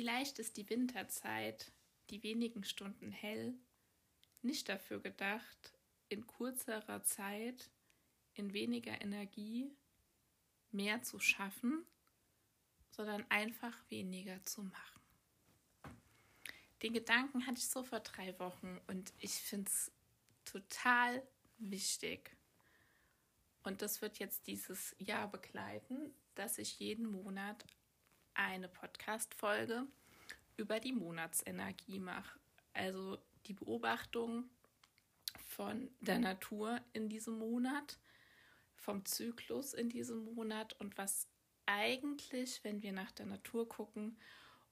Vielleicht ist die Winterzeit, die wenigen Stunden hell, nicht dafür gedacht, in kurzerer Zeit, in weniger Energie mehr zu schaffen, sondern einfach weniger zu machen. Den Gedanken hatte ich so vor drei Wochen und ich finde es total wichtig. Und das wird jetzt dieses Jahr begleiten, dass ich jeden Monat eine Podcast-Folge über die Monatsenergie mache. Also die Beobachtung von der Natur in diesem Monat, vom Zyklus in diesem Monat und was eigentlich, wenn wir nach der Natur gucken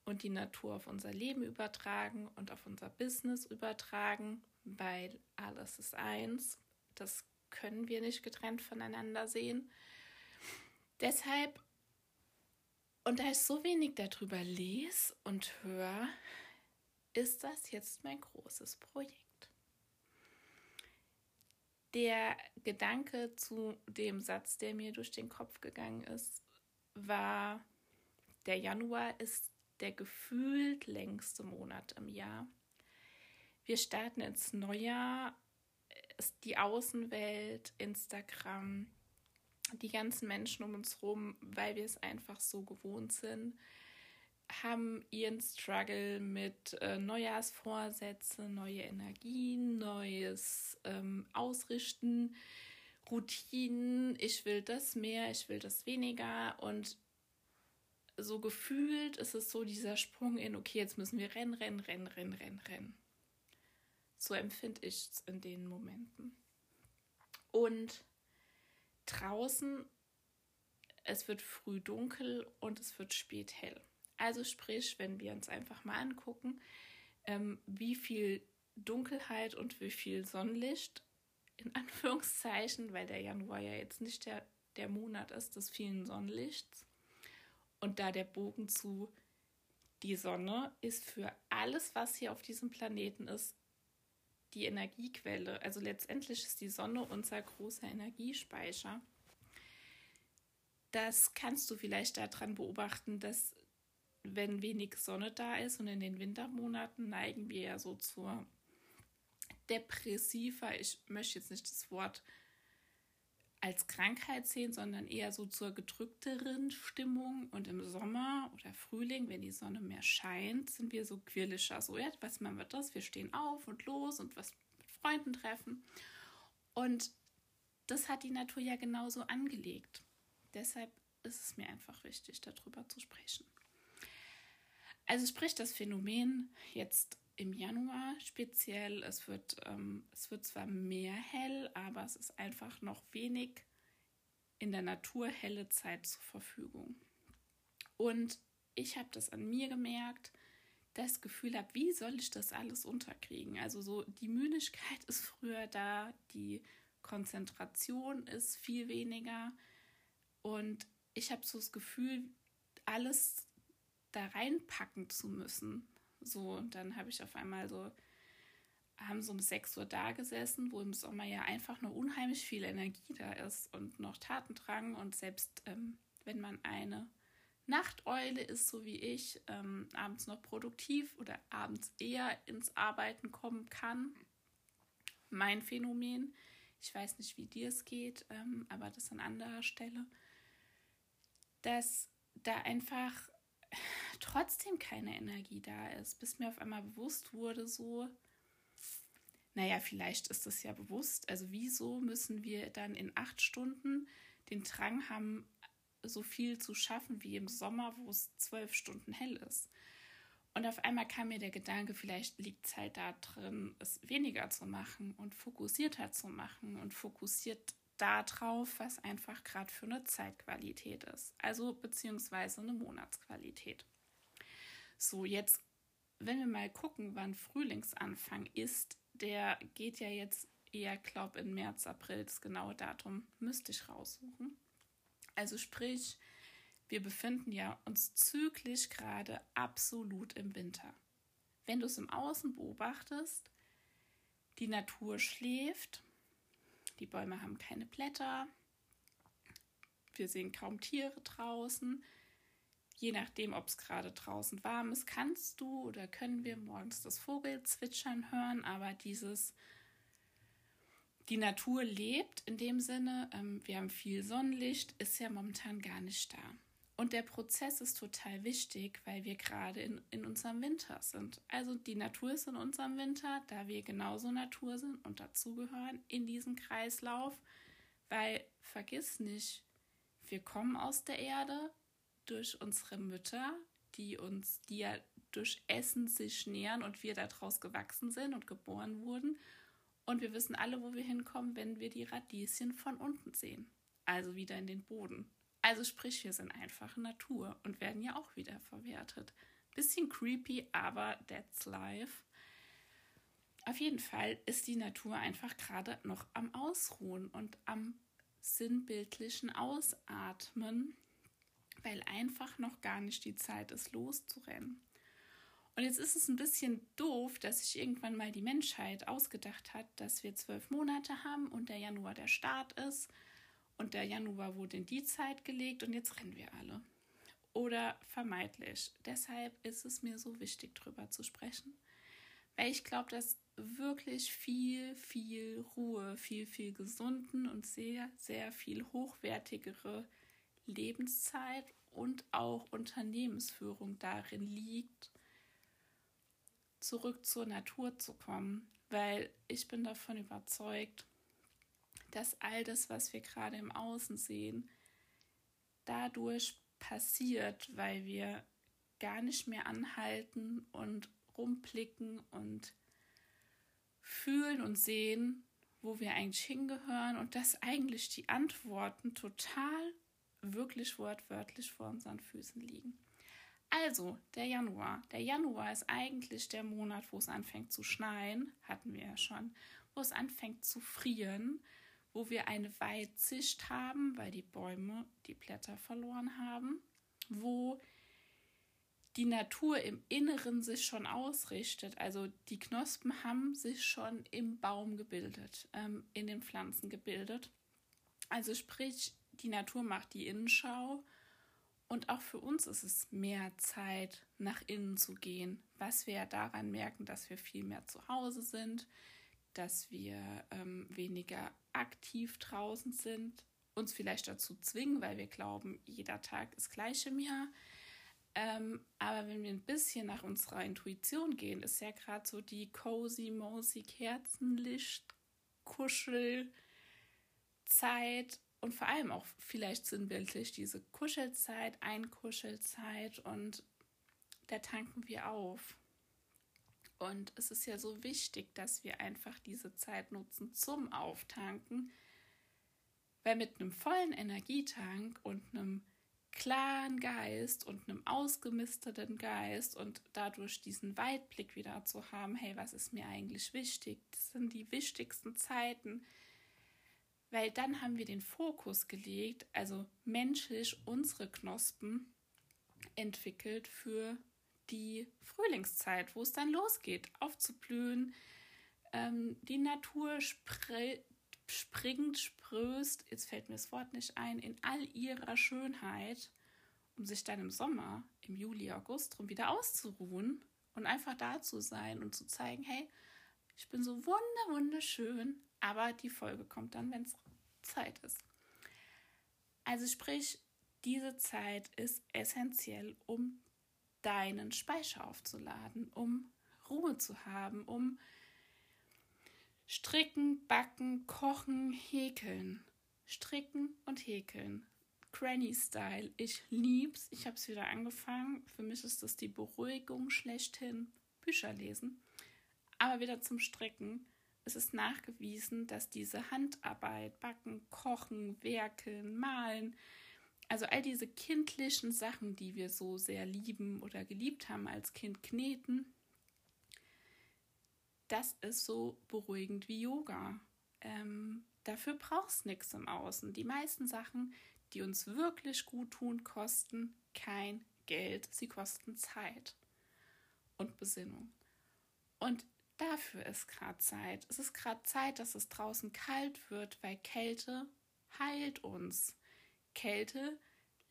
und die Natur auf unser Leben übertragen und auf unser Business übertragen, weil alles ist eins, das können wir nicht getrennt voneinander sehen. Deshalb, und da ich so wenig darüber lese und höre, ist das jetzt mein großes Projekt. Der Gedanke zu dem Satz, der mir durch den Kopf gegangen ist, war, der Januar ist der gefühlt längste Monat im Jahr. Wir starten ins Neujahr, die Außenwelt, Instagram, die ganzen Menschen um uns herum, weil wir es einfach so gewohnt sind, haben ihren Struggle mit äh, Neujahrsvorsätze, neue Energien, neues ähm, Ausrichten, Routinen. Ich will das mehr, ich will das weniger und so gefühlt ist es so dieser Sprung in, okay, jetzt müssen wir rennen, rennen, rennen, rennen, rennen, rennen. So empfinde ich es in den Momenten. Und draußen, es wird früh dunkel und es wird spät hell. Also sprich, wenn wir uns einfach mal angucken, ähm, wie viel Dunkelheit und wie viel Sonnenlicht, in Anführungszeichen, weil der Januar ja jetzt nicht der, der Monat ist des vielen Sonnenlichts. Und da der Bogen zu die Sonne ist für alles, was hier auf diesem Planeten ist, die Energiequelle. Also letztendlich ist die Sonne unser großer Energiespeicher. Das kannst du vielleicht daran beobachten, dass wenn wenig Sonne da ist und in den Wintermonaten neigen wir ja so zur depressiver, ich möchte jetzt nicht das Wort als Krankheit sehen, sondern eher so zur gedrückteren Stimmung. Und im Sommer oder Frühling, wenn die Sonne mehr scheint, sind wir so quirlischer. So, ja, was man wird das? Wir stehen auf und los und was mit Freunden treffen. Und das hat die Natur ja genauso angelegt. Deshalb ist es mir einfach wichtig, darüber zu sprechen. Also sprich das Phänomen jetzt im Januar speziell. Es wird, ähm, es wird zwar mehr hell, aber es ist einfach noch wenig in der Natur helle Zeit zur Verfügung. Und ich habe das an mir gemerkt, das Gefühl habe, wie soll ich das alles unterkriegen? Also so die Müdigkeit ist früher da, die Konzentration ist viel weniger und ich habe so das Gefühl, alles da reinpacken zu müssen. So, und dann habe ich auf einmal so, haben so um 6 Uhr da gesessen, wo im Sommer ja einfach nur unheimlich viel Energie da ist und noch Tatendrang. Und selbst ähm, wenn man eine Nachteule ist, so wie ich, ähm, abends noch produktiv oder abends eher ins Arbeiten kommen kann. Mein Phänomen. Ich weiß nicht, wie dir es geht, ähm, aber das an anderer Stelle. Dass da einfach trotzdem keine Energie da ist, bis mir auf einmal bewusst wurde, so, naja, vielleicht ist das ja bewusst. Also wieso müssen wir dann in acht Stunden den Drang haben, so viel zu schaffen wie im Sommer, wo es zwölf Stunden hell ist? Und auf einmal kam mir der Gedanke, vielleicht liegt es halt da drin, es weniger zu machen und fokussierter zu machen und fokussiert darauf, was einfach gerade für eine Zeitqualität ist. Also beziehungsweise eine Monatsqualität. So, jetzt, wenn wir mal gucken, wann Frühlingsanfang ist, der geht ja jetzt eher, glaube in März, April, das genaue Datum müsste ich raussuchen. Also sprich, wir befinden ja uns zyklisch gerade absolut im Winter. Wenn du es im Außen beobachtest, die Natur schläft, die Bäume haben keine Blätter. Wir sehen kaum Tiere draußen. je nachdem, ob es gerade draußen warm ist, kannst du oder können wir morgens das Vogelzwitschern hören, aber dieses die Natur lebt in dem Sinne, ähm, wir haben viel Sonnenlicht, ist ja momentan gar nicht da. Und der Prozess ist total wichtig, weil wir gerade in, in unserem Winter sind. Also die Natur ist in unserem Winter, da wir genauso Natur sind und dazugehören in diesem Kreislauf. Weil vergiss nicht, wir kommen aus der Erde durch unsere Mütter, die uns, die ja durch Essen sich nähern und wir daraus gewachsen sind und geboren wurden. Und wir wissen alle, wo wir hinkommen, wenn wir die Radieschen von unten sehen. Also wieder in den Boden. Also sprich, wir sind einfach Natur und werden ja auch wieder verwertet. Bisschen creepy, aber that's life. Auf jeden Fall ist die Natur einfach gerade noch am Ausruhen und am sinnbildlichen Ausatmen, weil einfach noch gar nicht die Zeit ist, loszurennen. Und jetzt ist es ein bisschen doof, dass sich irgendwann mal die Menschheit ausgedacht hat, dass wir zwölf Monate haben und der Januar der Start ist und der Januar wurde in die Zeit gelegt und jetzt rennen wir alle. Oder vermeidlich. Deshalb ist es mir so wichtig, darüber zu sprechen, weil ich glaube, dass wirklich viel, viel Ruhe, viel, viel gesunden und sehr, sehr viel hochwertigere Lebenszeit und auch Unternehmensführung darin liegt, zurück zur Natur zu kommen, weil ich bin davon überzeugt, dass all das, was wir gerade im Außen sehen, dadurch passiert, weil wir gar nicht mehr anhalten und rumblicken und fühlen und sehen, wo wir eigentlich hingehören und dass eigentlich die Antworten total wirklich wortwörtlich vor unseren Füßen liegen. Also, der Januar. Der Januar ist eigentlich der Monat, wo es anfängt zu schneien, hatten wir ja schon, wo es anfängt zu frieren, wo wir eine Weitsicht haben, weil die Bäume die Blätter verloren haben, wo die Natur im Inneren sich schon ausrichtet. Also die Knospen haben sich schon im Baum gebildet, ähm, in den Pflanzen gebildet. Also sprich, die Natur macht die Innenschau und auch für uns ist es mehr Zeit, nach innen zu gehen, was wir ja daran merken, dass wir viel mehr zu Hause sind, dass wir ähm, weniger aktiv draußen sind, uns vielleicht dazu zwingen, weil wir glauben, jeder Tag ist gleich im Jahr. Ähm, aber wenn wir ein bisschen nach unserer Intuition gehen, ist ja gerade so die cozy, mosey Kerzenlicht, Kuschelzeit und vor allem auch vielleicht sinnbildlich diese Kuschelzeit, Einkuschelzeit und da tanken wir auf. Und es ist ja so wichtig, dass wir einfach diese Zeit nutzen zum Auftanken, weil mit einem vollen Energietank und einem klaren Geist und einem ausgemisteten Geist und dadurch diesen Weitblick wieder zu haben, hey, was ist mir eigentlich wichtig? Das sind die wichtigsten Zeiten, weil dann haben wir den Fokus gelegt, also menschlich unsere Knospen entwickelt für die Frühlingszeit, wo es dann losgeht, aufzublühen. Ähm, die Natur spre springt, spröst, jetzt fällt mir das Wort nicht ein, in all ihrer Schönheit, um sich dann im Sommer, im Juli, August rum wieder auszuruhen und einfach da zu sein und zu zeigen, hey, ich bin so wunder, wunderschön, aber die Folge kommt dann, wenn es Zeit ist. Also sprich, diese Zeit ist essentiell, um deinen Speicher aufzuladen, um Ruhe zu haben, um Stricken, Backen, Kochen, Häkeln. Stricken und Häkeln. Granny Style. Ich lieb's. Ich habe es wieder angefangen. Für mich ist das die Beruhigung schlechthin. Bücher lesen. Aber wieder zum Stricken. Es ist nachgewiesen, dass diese Handarbeit, Backen, Kochen, Werkeln, Malen, also all diese kindlichen Sachen, die wir so sehr lieben oder geliebt haben als Kind, kneten, das ist so beruhigend wie Yoga. Ähm, dafür brauchst nichts im Außen. Die meisten Sachen, die uns wirklich gut tun, kosten kein Geld. Sie kosten Zeit und Besinnung. Und dafür ist gerade Zeit. Es ist gerade Zeit, dass es draußen kalt wird, weil Kälte heilt uns. Kälte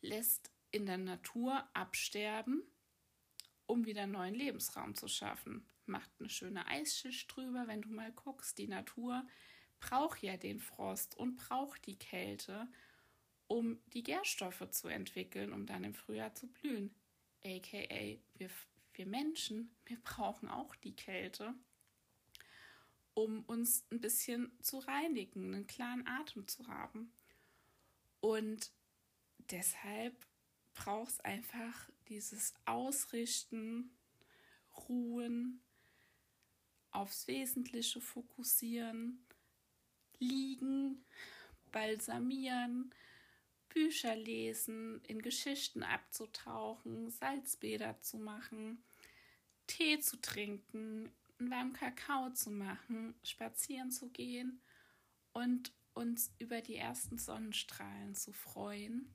lässt in der Natur absterben, um wieder neuen Lebensraum zu schaffen. Macht eine schöne Eisschicht drüber, wenn du mal guckst. Die Natur braucht ja den Frost und braucht die Kälte, um die Gärstoffe zu entwickeln, um dann im Frühjahr zu blühen. AKA, wir, wir Menschen, wir brauchen auch die Kälte, um uns ein bisschen zu reinigen, einen klaren Atem zu haben. Und deshalb braucht es einfach dieses Ausrichten, Ruhen, aufs Wesentliche fokussieren, liegen, balsamieren, Bücher lesen, in Geschichten abzutauchen, Salzbäder zu machen, Tee zu trinken, einen warmen Kakao zu machen, spazieren zu gehen und uns über die ersten Sonnenstrahlen zu freuen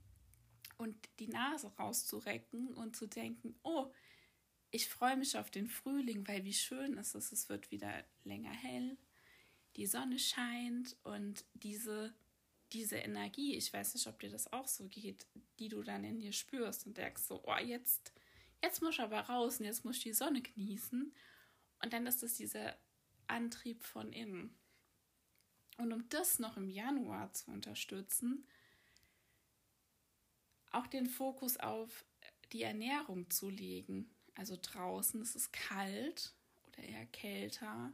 und die Nase rauszurecken und zu denken, oh, ich freue mich auf den Frühling, weil wie schön ist es, es wird wieder länger hell, die Sonne scheint und diese, diese Energie, ich weiß nicht, ob dir das auch so geht, die du dann in dir spürst und denkst so, oh, jetzt, jetzt muss ich aber raus und jetzt muss ich die Sonne genießen. Und dann ist es dieser Antrieb von innen. Und um das noch im Januar zu unterstützen, auch den Fokus auf die Ernährung zu legen. Also draußen ist es kalt oder eher kälter.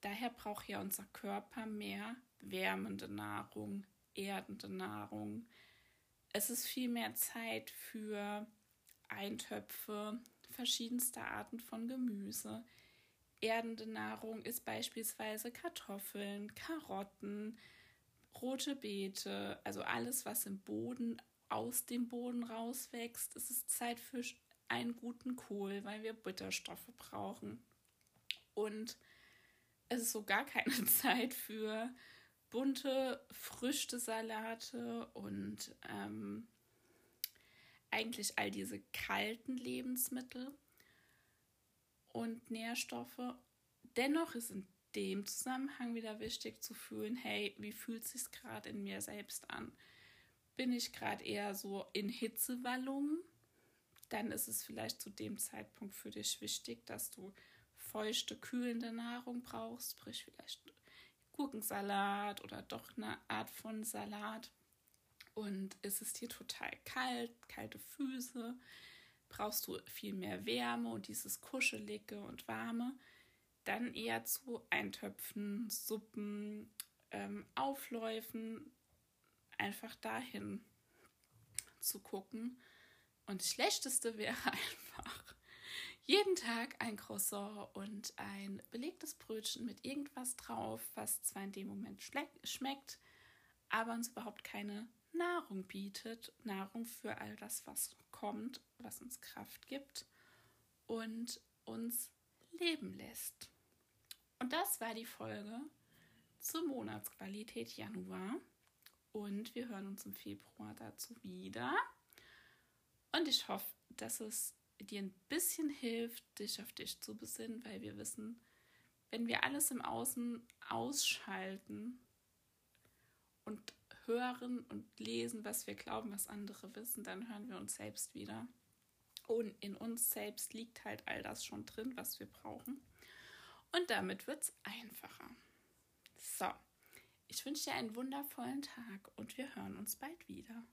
Daher braucht ja unser Körper mehr wärmende Nahrung, erdende Nahrung. Es ist viel mehr Zeit für Eintöpfe, verschiedenste Arten von Gemüse. Erdende Nahrung ist beispielsweise Kartoffeln, Karotten, rote Beete, also alles, was im Boden aus dem Boden rauswächst. Es ist Zeit für einen guten Kohl, weil wir Bitterstoffe brauchen. Und es ist so gar keine Zeit für bunte Früchtesalate und ähm, eigentlich all diese kalten Lebensmittel und Nährstoffe. Dennoch ist in dem Zusammenhang wieder wichtig zu fühlen, hey, wie fühlt sich gerade in mir selbst an? bin ich gerade eher so in Hitzewallungen, dann ist es vielleicht zu dem Zeitpunkt für dich wichtig, dass du feuchte, kühlende Nahrung brauchst, sprich vielleicht Gurkensalat oder doch eine Art von Salat. Und ist es dir total kalt, kalte Füße, brauchst du viel mehr Wärme und dieses Kuschelige und Warme, dann eher zu Eintöpfen, Suppen, ähm, Aufläufen, einfach dahin zu gucken. Und das Schlechteste wäre einfach jeden Tag ein Croissant und ein belegtes Brötchen mit irgendwas drauf, was zwar in dem Moment schmeckt, aber uns überhaupt keine Nahrung bietet. Nahrung für all das, was kommt, was uns Kraft gibt und uns leben lässt. Und das war die Folge zur Monatsqualität Januar. Und wir hören uns im Februar dazu wieder. Und ich hoffe, dass es dir ein bisschen hilft, dich auf dich zu besinnen, weil wir wissen, wenn wir alles im Außen ausschalten und hören und lesen, was wir glauben, was andere wissen, dann hören wir uns selbst wieder. Und in uns selbst liegt halt all das schon drin, was wir brauchen. Und damit wird es einfacher. So. Ich wünsche dir einen wundervollen Tag und wir hören uns bald wieder.